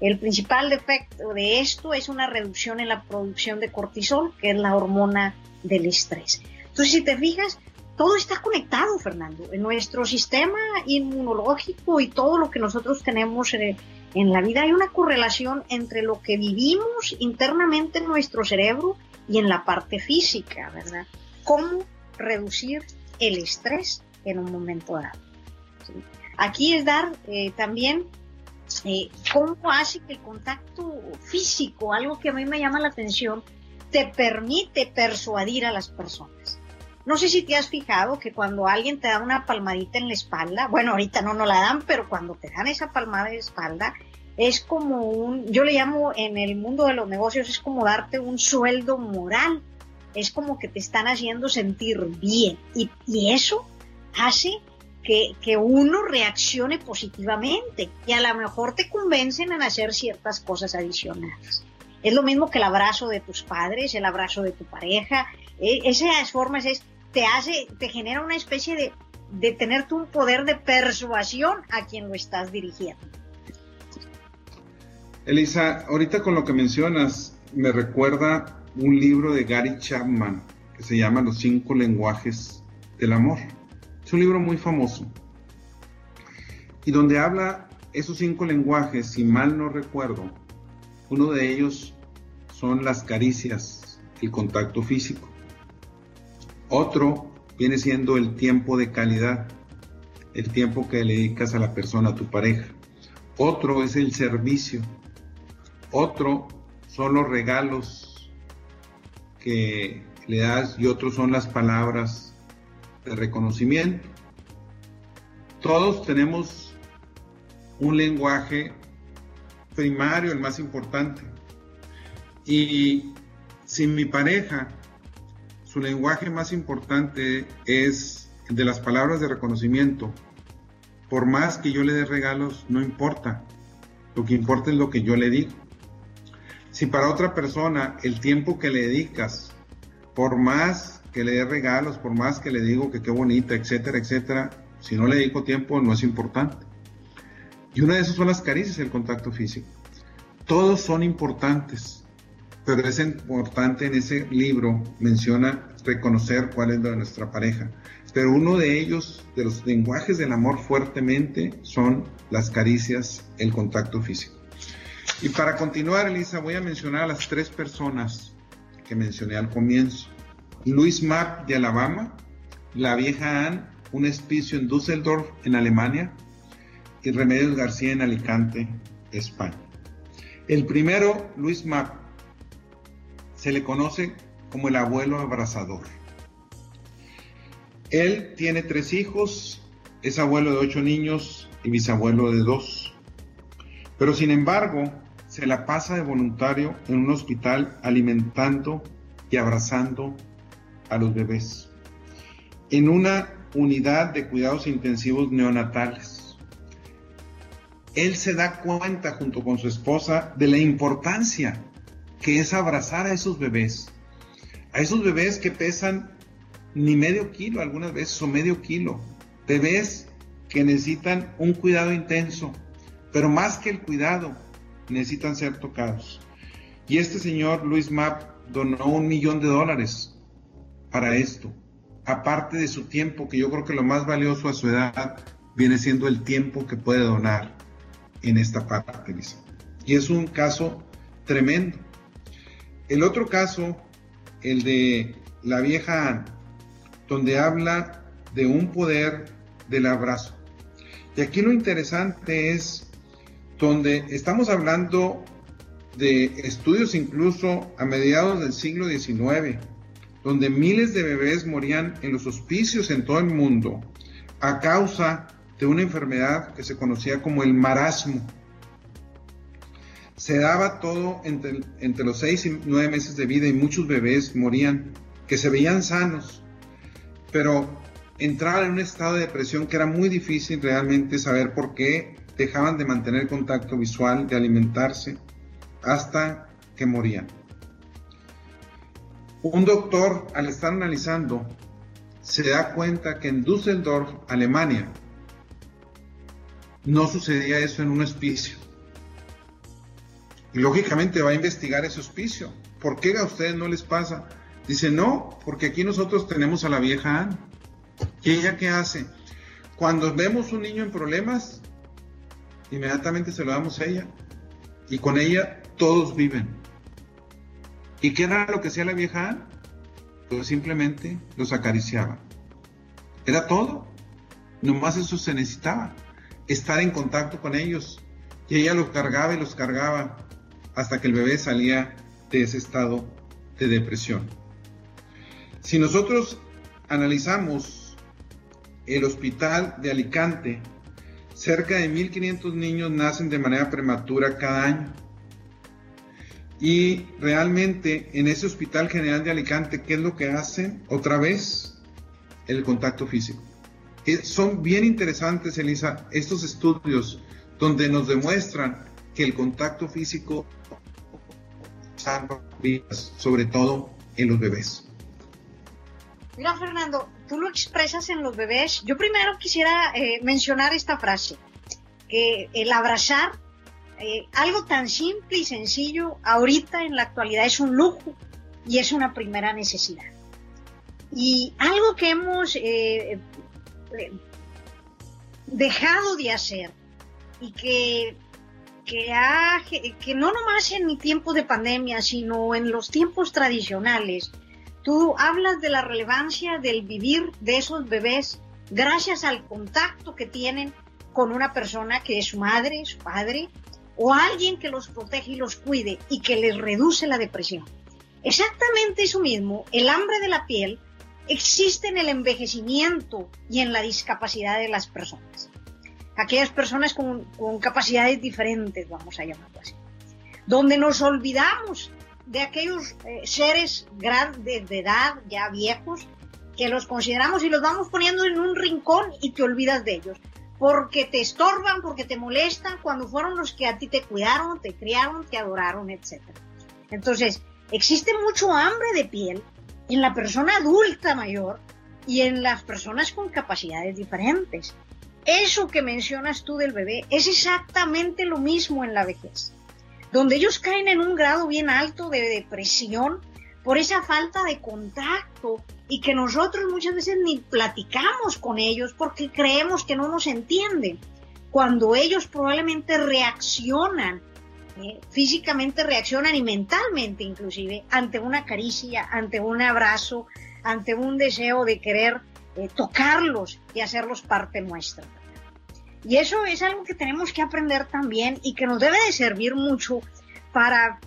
El principal defecto de esto es una reducción en la producción de cortisol, que es la hormona del estrés. Entonces, si te fijas, todo está conectado, Fernando. En nuestro sistema inmunológico y todo lo que nosotros tenemos en, la vida hay una correlación entre lo que vivimos internamente en nuestro cerebro y en la parte física, ¿verdad? ¿Cómo reducir el estrés en un momento dado? Aquí es dar eh, también eh, cómo hace que el contacto físico, algo que a mí me llama la atención, te permite persuadir a las personas. No sé si te has fijado que cuando alguien te da una palmadita en la espalda, bueno, ahorita no nos la dan, pero cuando te dan esa palmada de espalda, es como un, yo le llamo en el mundo de los negocios, es como darte un sueldo moral. Es como que te están haciendo sentir bien. Y, y eso hace que, uno reaccione positivamente y a lo mejor te convencen en hacer ciertas cosas adicionales. Es lo mismo que el abrazo de tus padres, el abrazo de tu pareja. E, esas formas es, te hace, te genera una especie de, de tenerte un poder de persuasión a quien lo estás dirigiendo. Elisa, ahorita con lo que mencionas, me recuerda un libro de Gary Chapman que se llama Los cinco lenguajes del amor. Es un libro muy famoso y donde habla esos cinco lenguajes, si mal no recuerdo, uno de ellos son las caricias, el contacto físico. Otro viene siendo el tiempo de calidad, el tiempo que le dedicas a la persona, a tu pareja. Otro es el servicio. Otro son los regalos que le das y otros son las palabras de reconocimiento. Todos tenemos un lenguaje primario, el más importante. Y si mi pareja, su lenguaje más importante es el de las palabras de reconocimiento, por más que yo le dé regalos, no importa. Lo que importa es lo que yo le digo. Si para otra persona el tiempo que le dedicas, por más que le dé regalos, por más que le digo que qué bonita, etcétera, etcétera, si no le dedico tiempo no es importante. Y una de esas son las caricias, el contacto físico. Todos son importantes, pero es importante en ese libro, menciona reconocer cuál es lo de nuestra pareja. Pero uno de ellos, de los lenguajes del amor fuertemente, son las caricias, el contacto físico. Y para continuar, Elisa, voy a mencionar a las tres personas que mencioné al comienzo. Luis Mapp de Alabama, la vieja Anne, un espicio en Düsseldorf, en Alemania, y Remedios García en Alicante, España. El primero, Luis Mapp, se le conoce como el abuelo abrazador. Él tiene tres hijos, es abuelo de ocho niños y bisabuelo de dos. Pero sin embargo, se la pasa de voluntario en un hospital alimentando y abrazando a los bebés. En una unidad de cuidados intensivos neonatales. Él se da cuenta junto con su esposa de la importancia que es abrazar a esos bebés. A esos bebés que pesan ni medio kilo algunas veces o medio kilo. Bebés que necesitan un cuidado intenso, pero más que el cuidado, necesitan ser tocados. Y este señor Luis Mapp donó un millón de dólares para esto, aparte de su tiempo, que yo creo que lo más valioso a su edad viene siendo el tiempo que puede donar en esta parte. Y es un caso tremendo. El otro caso, el de la vieja donde habla de un poder del abrazo. Y aquí lo interesante es donde estamos hablando de estudios incluso a mediados del siglo XIX, donde miles de bebés morían en los hospicios en todo el mundo a causa de una enfermedad que se conocía como el marasmo. Se daba todo entre, los seis y nueve meses de vida y muchos bebés morían, que se veían sanos, pero entraban en un estado de depresión que era muy difícil realmente saber por qué dejaban de mantener contacto visual, de alimentarse, hasta que morían. Un doctor, al estar analizando, se da cuenta que en Düsseldorf, Alemania, no sucedía eso en un hospicio. Y lógicamente va a investigar ese hospicio. ¿Por qué a ustedes no les pasa? Dice, no, porque aquí nosotros tenemos a la vieja Anne. ¿Y ella qué hace? Cuando vemos un niño en problemas, inmediatamente se lo damos a ella. Y con ella todos viven. ¿Y qué era lo que hacía la vieja? Pues simplemente los acariciaba. Era todo. Nomás eso se necesitaba. Estar en contacto con ellos. Y ella los cargaba y los cargaba hasta que el bebé salía de ese estado de depresión. Si nosotros analizamos el hospital de Alicante, cerca de 1.500 niños nacen de manera prematura cada año. Y realmente en ese Hospital General de Alicante, ¿qué es lo que hacen? Otra vez, el contacto físico. son bien interesantes, Elisa, estos estudios donde nos demuestran que el contacto físico salva vidas, sobre todo en los bebés. Mira, Fernando, tú lo expresas en los bebés. Yo primero quisiera eh, mencionar esta frase, que el abrazar, eh, algo tan simple y sencillo, ahorita en la actualidad es un lujo y es una primera necesidad. Y algo que hemos eh, dejado de hacer y que, que, ha, que no nomás en mi tiempo de pandemia, sino en los tiempos tradicionales, Tú hablas de la relevancia del vivir de esos bebés gracias al contacto que tienen con una persona que es su madre, su padre, o alguien que los protege y los cuide y que les reduce la depresión. Exactamente eso mismo, el hambre de la piel existe en el envejecimiento y en la discapacidad de las personas. Aquellas personas con, con capacidades diferentes, vamos a llamarlo así. Donde nos olvidamos de aquellos eh, seres grandes de edad, ya viejos, que los consideramos y los vamos poniendo en un rincón y te olvidas de ellos. Porque te estorban, porque te molestan, cuando fueron los que a ti te cuidaron, te criaron, te adoraron, etc. Entonces, existe mucho hambre de piel en la persona adulta mayor y en las personas con capacidades diferentes. Eso que mencionas tú del bebé es exactamente lo mismo en la vejez donde ellos caen en un grado bien alto de depresión por esa falta de contacto y que nosotros muchas veces ni platicamos con ellos porque creemos que no nos entienden, cuando ellos probablemente reaccionan, eh, físicamente reaccionan y mentalmente inclusive, ante una caricia, ante un abrazo, ante un deseo de querer eh, tocarlos y hacerlos parte nuestra. Y eso es algo que tenemos que aprender también y que nos debe de servir mucho para,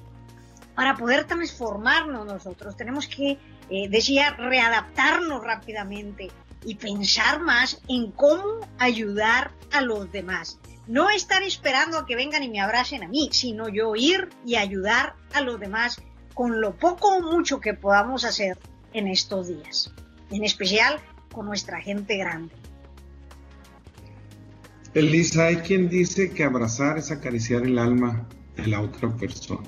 para poder transformarnos nosotros. Tenemos que, eh, decía, readaptarnos rápidamente y pensar más en cómo ayudar a los demás. No estar esperando a que vengan y me abracen a mí, sino yo ir y ayudar a los demás con lo poco o mucho que podamos hacer en estos días, en especial con nuestra gente grande. Elisa, hay quien dice que abrazar es acariciar el alma de la otra persona.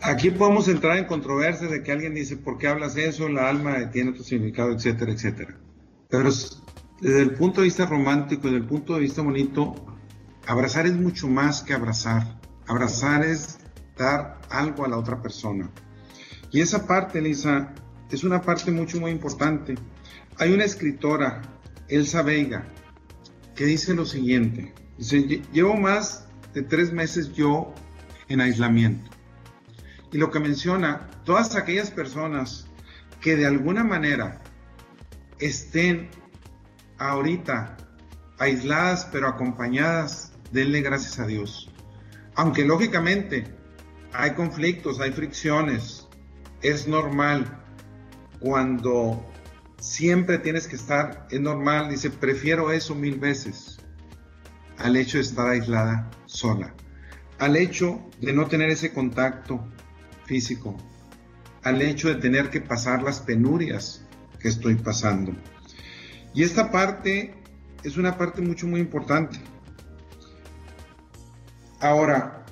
Aquí podemos entrar en controversia de que alguien dice, ¿por qué hablas eso? La alma tiene otro significado, etcétera, etcétera. Pero desde el punto de vista romántico, desde el punto de vista bonito, abrazar es mucho más que abrazar. Abrazar es dar algo a la otra persona. Y esa parte, Elisa, es una parte mucho, muy importante. Hay una escritora, Elsa Veiga, que dice lo siguiente. Dice, llevo más de tres meses yo en aislamiento. Y lo que menciona, todas aquellas personas que de alguna manera estén ahorita aisladas pero acompañadas, denle gracias a Dios. Aunque lógicamente hay conflictos, hay fricciones, es normal. Cuando siempre tienes que estar, es normal, dice, prefiero eso mil veces al hecho de estar aislada sola, al hecho de no tener ese contacto físico, al hecho de tener que pasar las penurias que estoy pasando. Y esta parte es una parte mucho, muy importante. Ahora,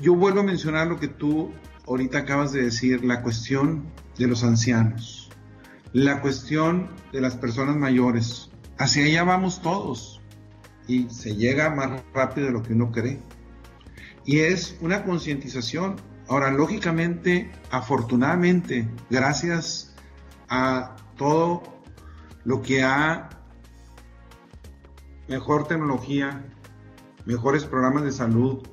yo vuelvo a mencionar lo que tú ahorita acabas de decir, la cuestión de los ancianos, la cuestión de las personas mayores. Hacia allá vamos todos y se llega más rápido de lo que uno cree. Y es una concientización. Ahora, lógicamente, afortunadamente, gracias a todo lo que ha mejor tecnología, mejores programas de salud,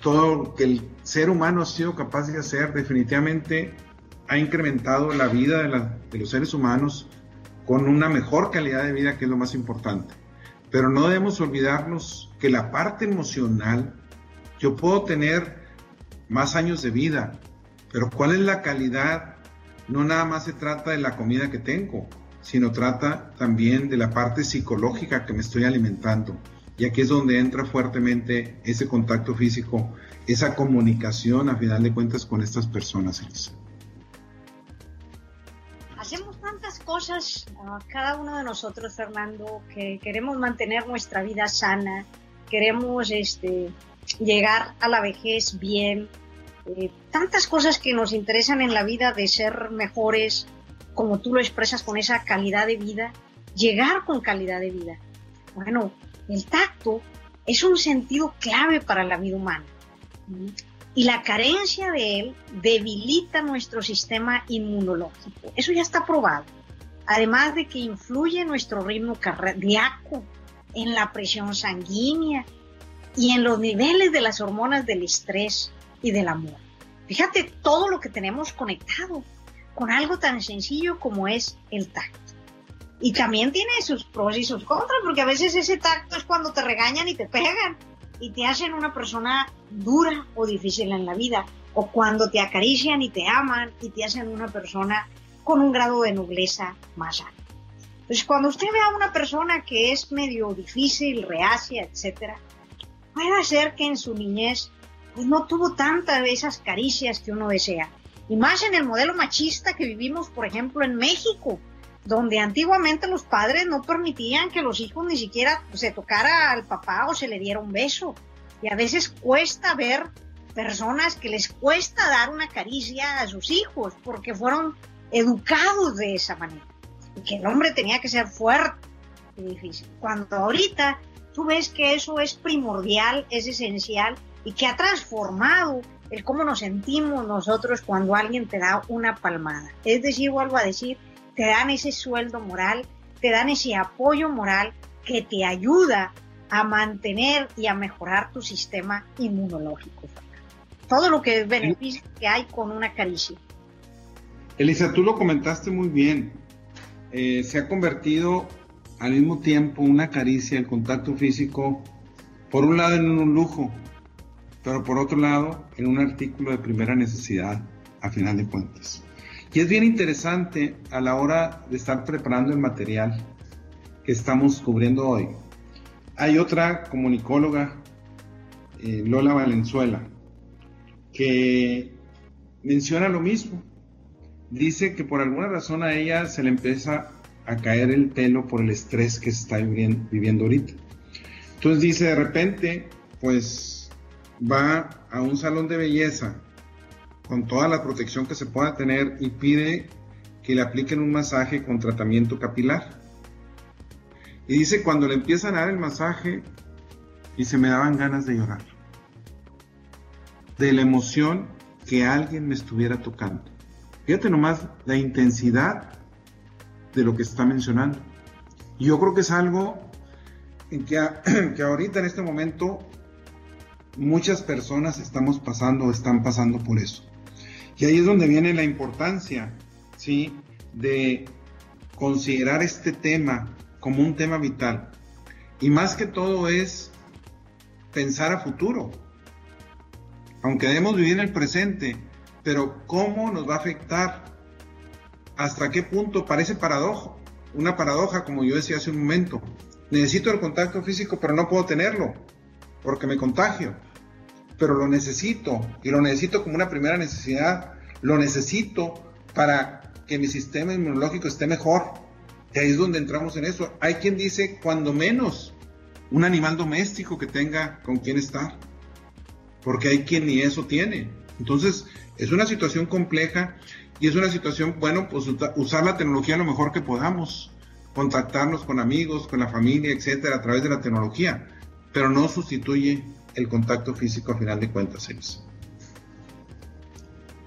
todo lo que el ser humano ha sido capaz de hacer, definitivamente ha incrementado la vida de, los seres humanos con una mejor calidad de vida, que es lo más importante. Pero no debemos olvidarnos que la parte emocional yo puedo tener más años de vida, pero ¿cuál es la calidad? No nada más se trata de la comida que tengo, sino trata también de la parte psicológica que me estoy alimentando. Y aquí es donde entra fuertemente ese contacto físico, esa comunicación a final de cuentas con estas personas, cosas, cada uno de nosotros, Fernando, que queremos mantener nuestra vida sana, queremos este, llegar a la vejez bien, eh, tantas cosas que nos interesan en la vida de ser mejores, como tú lo expresas con esa calidad de vida, llegar con calidad de vida. Bueno, el tacto es un sentido clave para la vida humana. Y la carencia de él debilita nuestro sistema inmunológico. Eso ya está probado. Además de que influye nuestro ritmo cardíaco, en la presión sanguínea, y en los niveles de las hormonas del estrés y del amor. Fíjate todo lo que tenemos conectado con algo tan sencillo como es el tacto. Y también tiene sus pros y sus contras, porque a veces ese tacto es cuando te regañan y te pegan y te hacen una persona dura o difícil en la vida, o cuando te acarician y te aman y te hacen una persona con un grado de nobleza más alto. Entonces, cuando usted ve a una persona que es medio difícil, reacia, etcétera, puede ser que en su niñez pues, no tuvo tantas de esas caricias que uno desea. Y más en el modelo machista que vivimos, por ejemplo, en México, donde antiguamente los padres no permitían que los hijos ni siquiera se tocara al papá o se le diera un beso. Y a veces cuesta ver personas que les cuesta dar una caricia a sus hijos porque fueron educados de esa manera. Y que el hombre tenía que ser fuerte y difícil. Cuando ahorita tú ves que eso es primordial, es esencial y que ha transformado el cómo nos sentimos nosotros cuando alguien te da una palmada. Es decir, vuelvo a decir, te dan ese sueldo moral, te dan ese apoyo moral que te ayuda a mantener y a mejorar tu sistema inmunológico. Todo lo que es beneficio que hay con una caricia. Elisa, tú lo comentaste muy bien. Eh, se ha convertido al mismo tiempo una caricia, el contacto físico, por un lado en un lujo, pero por otro lado en un artículo de primera necesidad, a final de cuentas. Y es bien interesante a la hora de estar preparando el material que estamos cubriendo hoy. Hay otra comunicóloga, eh, Lola Valenzuela, que menciona lo mismo. Dice que por alguna razón a ella se le empieza a caer el pelo por el estrés que está viviendo ahorita. Entonces dice, de repente, pues va a un salón de belleza con toda la protección que se pueda tener y pide que le apliquen un masaje con tratamiento capilar. Y dice, cuando le empiezan a dar el masaje, y se me daban ganas de llorar. De la emoción que alguien me estuviera tocando. Fíjate nomás la intensidad de lo que está mencionando. Yo creo que es algo en que, que ahorita en este momento muchas personas estamos pasando o están pasando por eso. Y ahí es donde viene la importancia, ¿sí? De considerar este tema como un tema vital. Y más que todo es pensar a futuro. Aunque debemos vivir en el presente, pero ¿cómo nos va a afectar? ¿Hasta qué punto? Parece paradoja, una paradoja, como yo decía hace un momento. Necesito el contacto físico, pero no puedo tenerlo, porque me contagio pero lo necesito y lo necesito como una primera necesidad, lo necesito para que mi sistema inmunológico esté mejor. Y ahí es donde entramos en eso. Hay quien dice, cuando menos, un animal doméstico que tenga con quien estar, porque hay quien ni eso tiene. Entonces, es una situación compleja y es una situación, bueno, pues usar la tecnología lo mejor que podamos, contactarnos con amigos, con la familia, etcétera, a través de la tecnología, pero no sustituye el contacto físico a final de cuentas, es.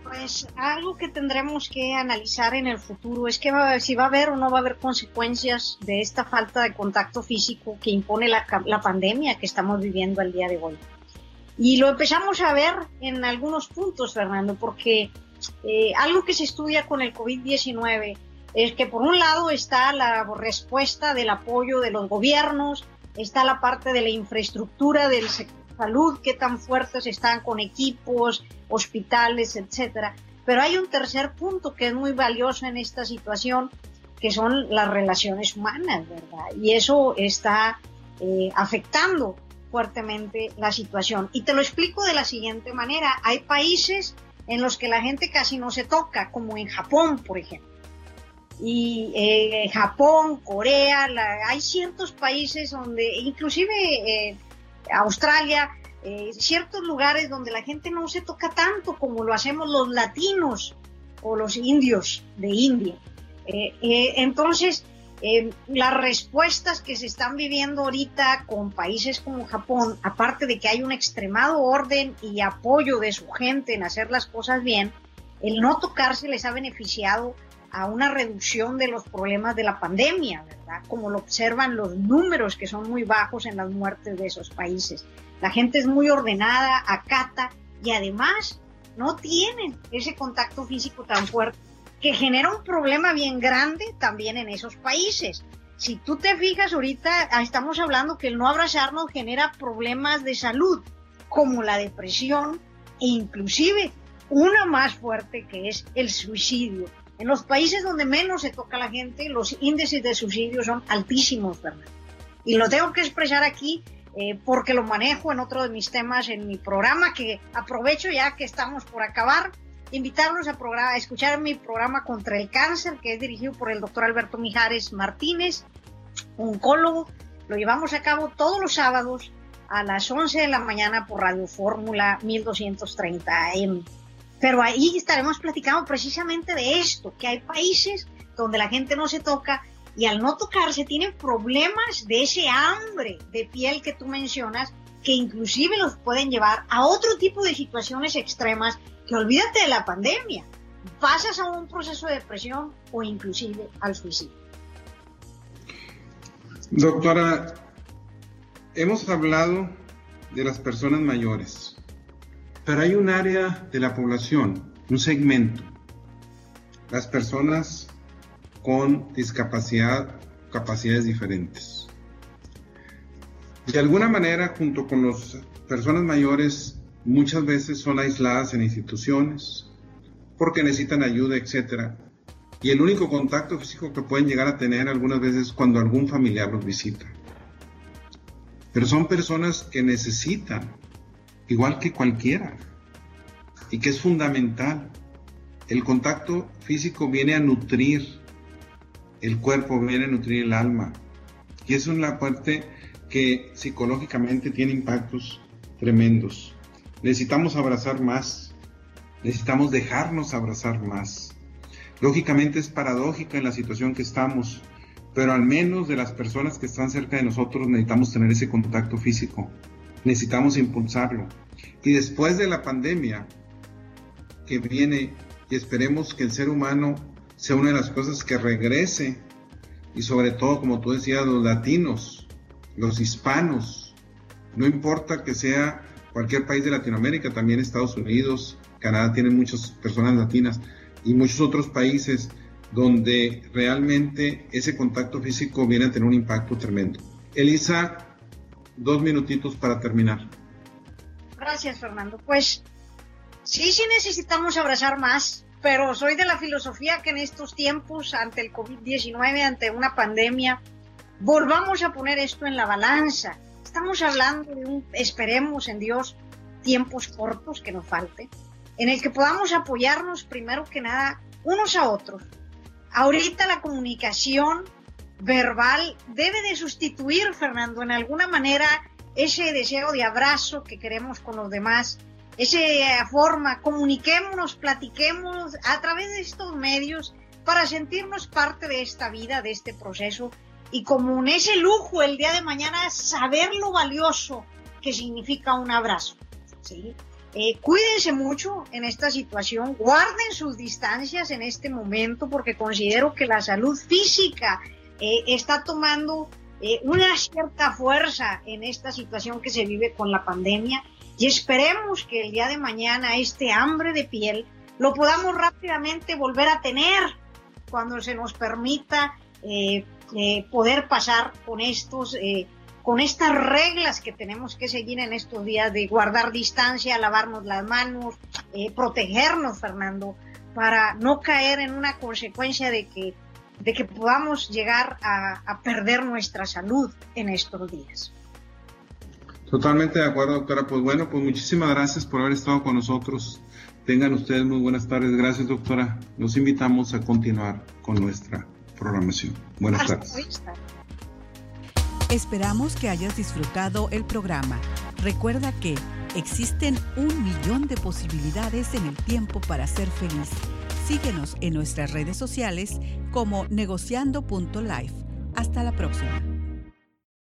Pues algo que tendremos que analizar en el futuro es que si va a haber o no va a haber consecuencias de esta falta de contacto físico que impone la, pandemia que estamos viviendo al día de hoy. Y lo empezamos a ver en algunos puntos, Fernando, porque eh, algo que se estudia con el COVID-19 es que por un lado está la respuesta del apoyo de los gobiernos, está la parte de la infraestructura del sector salud, qué tan fuertes están con equipos, hospitales, etcétera. Pero hay un tercer punto que es muy valioso en esta situación, que son las relaciones humanas, ¿verdad? Y eso está eh, afectando fuertemente la situación. Y te lo explico de la siguiente manera. Hay países en los que la gente casi no se toca, como en Japón, por ejemplo. Y eh, Japón, Corea, hay ciertos países donde, inclusive eh, Australia, eh, ciertos lugares donde la gente no se toca tanto como lo hacemos los latinos o los indios de India. Eh, eh, las respuestas que se están viviendo ahorita con países como Japón, aparte de que hay un extremado orden y apoyo de su gente en hacer las cosas bien, el no tocarse les ha beneficiado a una reducción de los problemas de la pandemia, ¿verdad? Como lo observan los números que son muy bajos en las muertes de esos países. La gente es muy ordenada, acata y además no tienen ese contacto físico tan fuerte que genera un problema bien grande también en esos países. Si tú te fijas ahorita, estamos hablando que el no abrazarnos genera problemas de salud, como la depresión e inclusive una más fuerte que es el suicidio. En los países donde menos se toca la gente, los índices de suicidio son altísimos, ¿verdad? Y lo tengo que expresar aquí eh, porque lo manejo en otro de mis temas en mi programa, que aprovecho ya que estamos por acabar, invitarlos a, escuchar mi programa contra el cáncer, que es dirigido por el doctor Alberto Mijares Martínez, oncólogo. Lo llevamos a cabo todos los sábados a las 11 de la mañana por Radio Fórmula 1230 AM. Pero ahí estaremos platicando precisamente de esto, que hay países donde la gente no se toca y al no tocarse tienen problemas de ese hambre de piel que tú mencionas, que inclusive los pueden llevar a otro tipo de situaciones extremas que olvídate de la pandemia, pasas a un proceso de depresión o inclusive al suicidio. Doctora, hemos hablado de las personas mayores. Pero hay un área de la población, un segmento, las personas con discapacidad, capacidades diferentes. De alguna manera, junto con las personas mayores, muchas veces son aisladas en instituciones porque necesitan ayuda, etcétera. Y el único contacto físico que pueden llegar a tener algunas veces es cuando algún familiar los visita. Pero son personas que necesitan, igual que cualquiera, y que es fundamental. El contacto físico viene a nutrir el cuerpo, viene a nutrir el alma. Y es una parte que psicológicamente tiene impactos tremendos. Necesitamos abrazar más, necesitamos dejarnos abrazar más. Lógicamente es paradójica en la situación que estamos, pero al menos de las personas que están cerca de nosotros necesitamos tener ese contacto físico, necesitamos impulsarlo. Y después de la pandemia que viene, y esperemos que el ser humano sea una de las cosas que regrese, y sobre todo, como tú decías, los latinos, los hispanos, no importa que sea cualquier país de Latinoamérica, también Estados Unidos, Canadá tiene muchas personas latinas y muchos otros países donde realmente ese contacto físico viene a tener un impacto tremendo. Elisa, dos minutitos para terminar. Gracias, Fernando. Pues sí, sí necesitamos abrazar más, pero soy de la filosofía que en estos tiempos, ante el COVID-19, ante una pandemia, volvamos a poner esto en la balanza. Estamos hablando de un, esperemos en Dios, tiempos cortos que nos falte, en el que podamos apoyarnos primero que nada unos a otros. Ahorita la comunicación verbal debe de sustituir, Fernando, en alguna manera ese deseo de abrazo que queremos con los demás, esa forma, comuniquémonos, platiquemos a través de estos medios para sentirnos parte de esta vida, de este proceso y como en ese lujo el día de mañana saber lo valioso que significa un abrazo. ¿sí? Eh, cuídense mucho en esta situación, guarden sus distancias en este momento porque considero que la salud física eh, está tomando eh, una cierta fuerza en esta situación que se vive con la pandemia y esperemos que el día de mañana este hambre de piel lo podamos rápidamente volver a tener cuando se nos permita poder pasar con estos con estas reglas que tenemos que seguir en estos días de guardar distancia, lavarnos las manos, eh, protegernos, Fernando, para no caer en una consecuencia de que, de que podamos llegar a, a perder nuestra salud en estos días. Totalmente de acuerdo, doctora. Pues bueno, pues muchísimas gracias por haber estado con nosotros. Tengan ustedes muy buenas tardes. Gracias, doctora. Los invitamos a continuar con nuestra programación. Buenas tardes. Esperamos que hayas disfrutado el programa. Recuerda que existen un millón de posibilidades en el tiempo para ser feliz. Síguenos en nuestras redes sociales como negociando.life. Hasta la próxima.